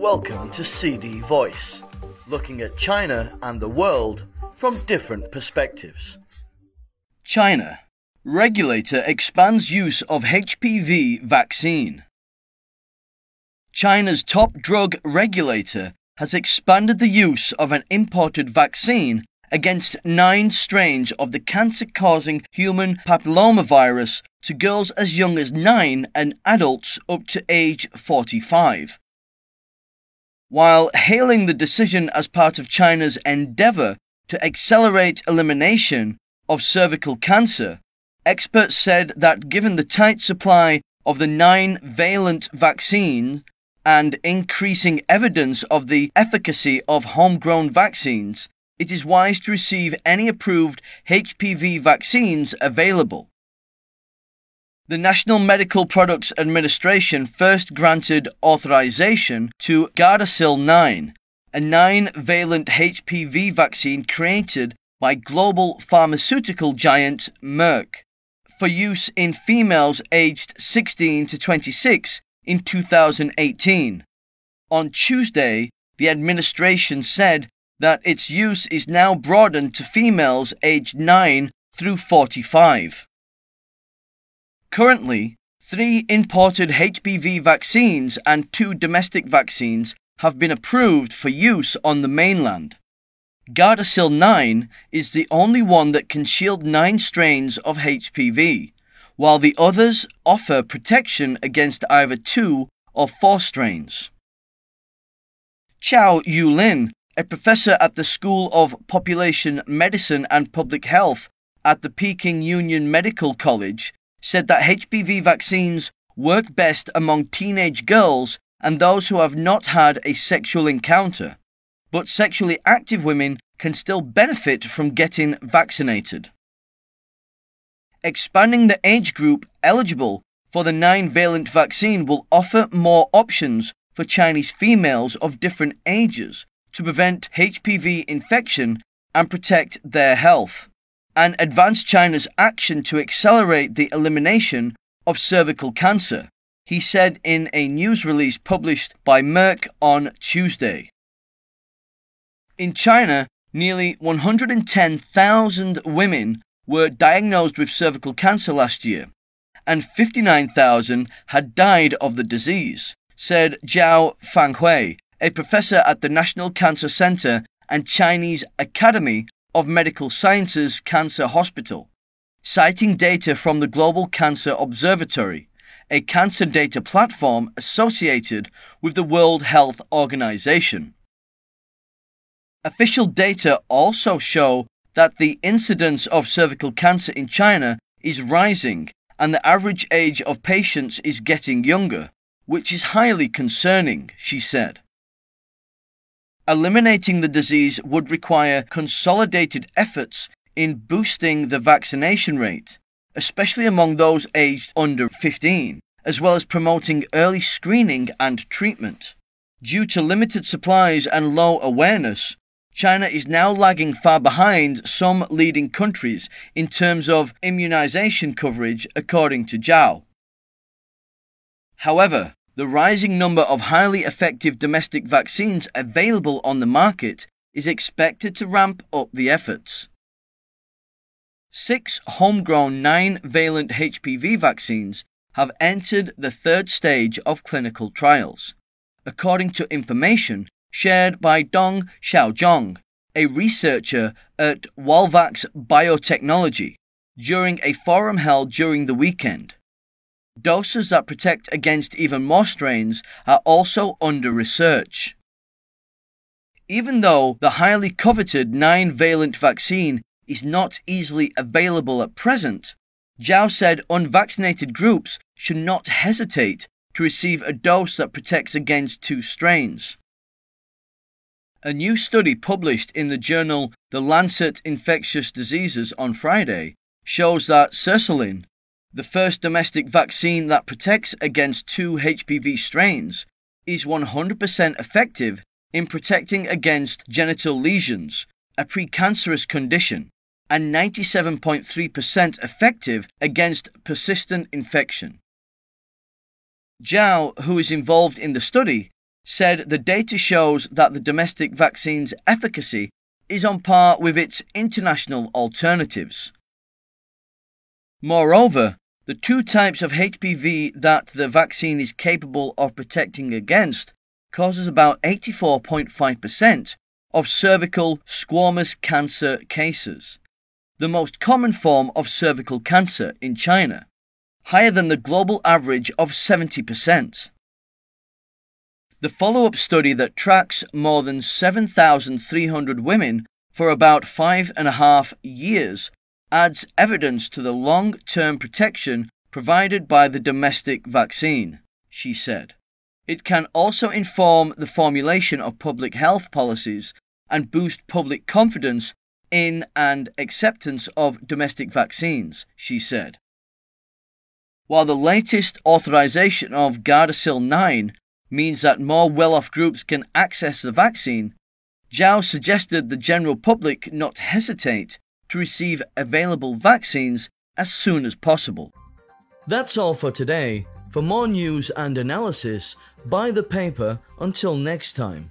Welcome to CD Voice, looking at China and the world from different perspectives. China. Regulator expands use of HPV vaccine. China's top drug regulator has expanded the use of an imported vaccine against nine strains of the cancer causing human papillomavirus to girls as young as 9 and adults up to age 45. While hailing the decision as part of China's endeavour to accelerate elimination of cervical cancer, experts said that given the tight supply of the nine valent vaccine and increasing evidence of the efficacy of homegrown vaccines, it is wise to receive any approved HPV vaccines available. The National Medical Products Administration first granted authorization to Gardasil 9, a nine valent HPV vaccine created by global pharmaceutical giant Merck, for use in females aged 16 to 26 in 2018. On Tuesday, the administration said that its use is now broadened to females aged 9 through 45. Currently, three imported HPV vaccines and two domestic vaccines have been approved for use on the mainland. Gardasil 9 is the only one that can shield nine strains of HPV, while the others offer protection against either two or four strains. Qiao Youlin a professor at the School of Population Medicine and Public Health at the Peking Union Medical College, said that HPV vaccines work best among teenage girls and those who have not had a sexual encounter, but sexually active women can still benefit from getting vaccinated. Expanding the age group eligible for the nine valent vaccine will offer more options for Chinese females of different ages to prevent HPV infection and protect their health, and advance China's action to accelerate the elimination of cervical cancer, he said in a news release published by Merck on Tuesday. In China, nearly 110,000 women were diagnosed with cervical cancer last year, and 59,000 had died of the disease, said Zhao Fanghui, a professor at the National Cancer Center and Chinese Academy of Medical Sciences Cancer Hospital, citing data from the Global Cancer Observatory, a cancer data platform associated with the World Health Organization. Official data also show that the incidence of cervical cancer in China is rising and the average age of patients is getting younger, which is highly concerning, she said. Eliminating the disease would require consolidated efforts in boosting the vaccination rate, especially among those aged under 15, as well as promoting early screening and treatment. Due to limited supplies and low awareness, China is now lagging far behind some leading countries in terms of immunization coverage, according to Zhao. However, the rising number of highly effective domestic vaccines available on the market is expected to ramp up the efforts. Six homegrown nine valent HPV vaccines have entered the third stage of clinical trials, according to information shared by Dong Xiaozhong, a researcher at Walvax Biotechnology, during a forum held during the weekend. Doses that protect against even more strains are also under research. Even though the highly coveted 9 valent vaccine is not easily available at present, Zhao said unvaccinated groups should not hesitate to receive a dose that protects against two strains. A new study published in the journal The Lancet Infectious Diseases on Friday shows that Cecolin, the first domestic vaccine that protects against two HPV strains, is 100% effective in protecting against genital lesions, a precancerous condition, and 97.3% effective against persistent infection. Zhao, who is involved in the study, said the data shows that the domestic vaccine's efficacy is on par with its international alternatives. Moreover, the two types of HPV that the vaccine is capable of protecting against causes about 84.5% of cervical squamous cancer cases, the most common form of cervical cancer in China, higher than the global average of 70%. The follow up study that tracks more than 7,300 women for about five and a half years adds evidence to the long term protection provided by the domestic vaccine, she said. It can also inform the formulation of public health policies and boost public confidence in and acceptance of domestic vaccines, she said. While the latest authorization of Gardasil 9 means that more well off groups can access the vaccine, Zhao suggested the general public not hesitate to receive available vaccines as soon as possible. That's all for today. For more news and analysis, buy the paper until next time.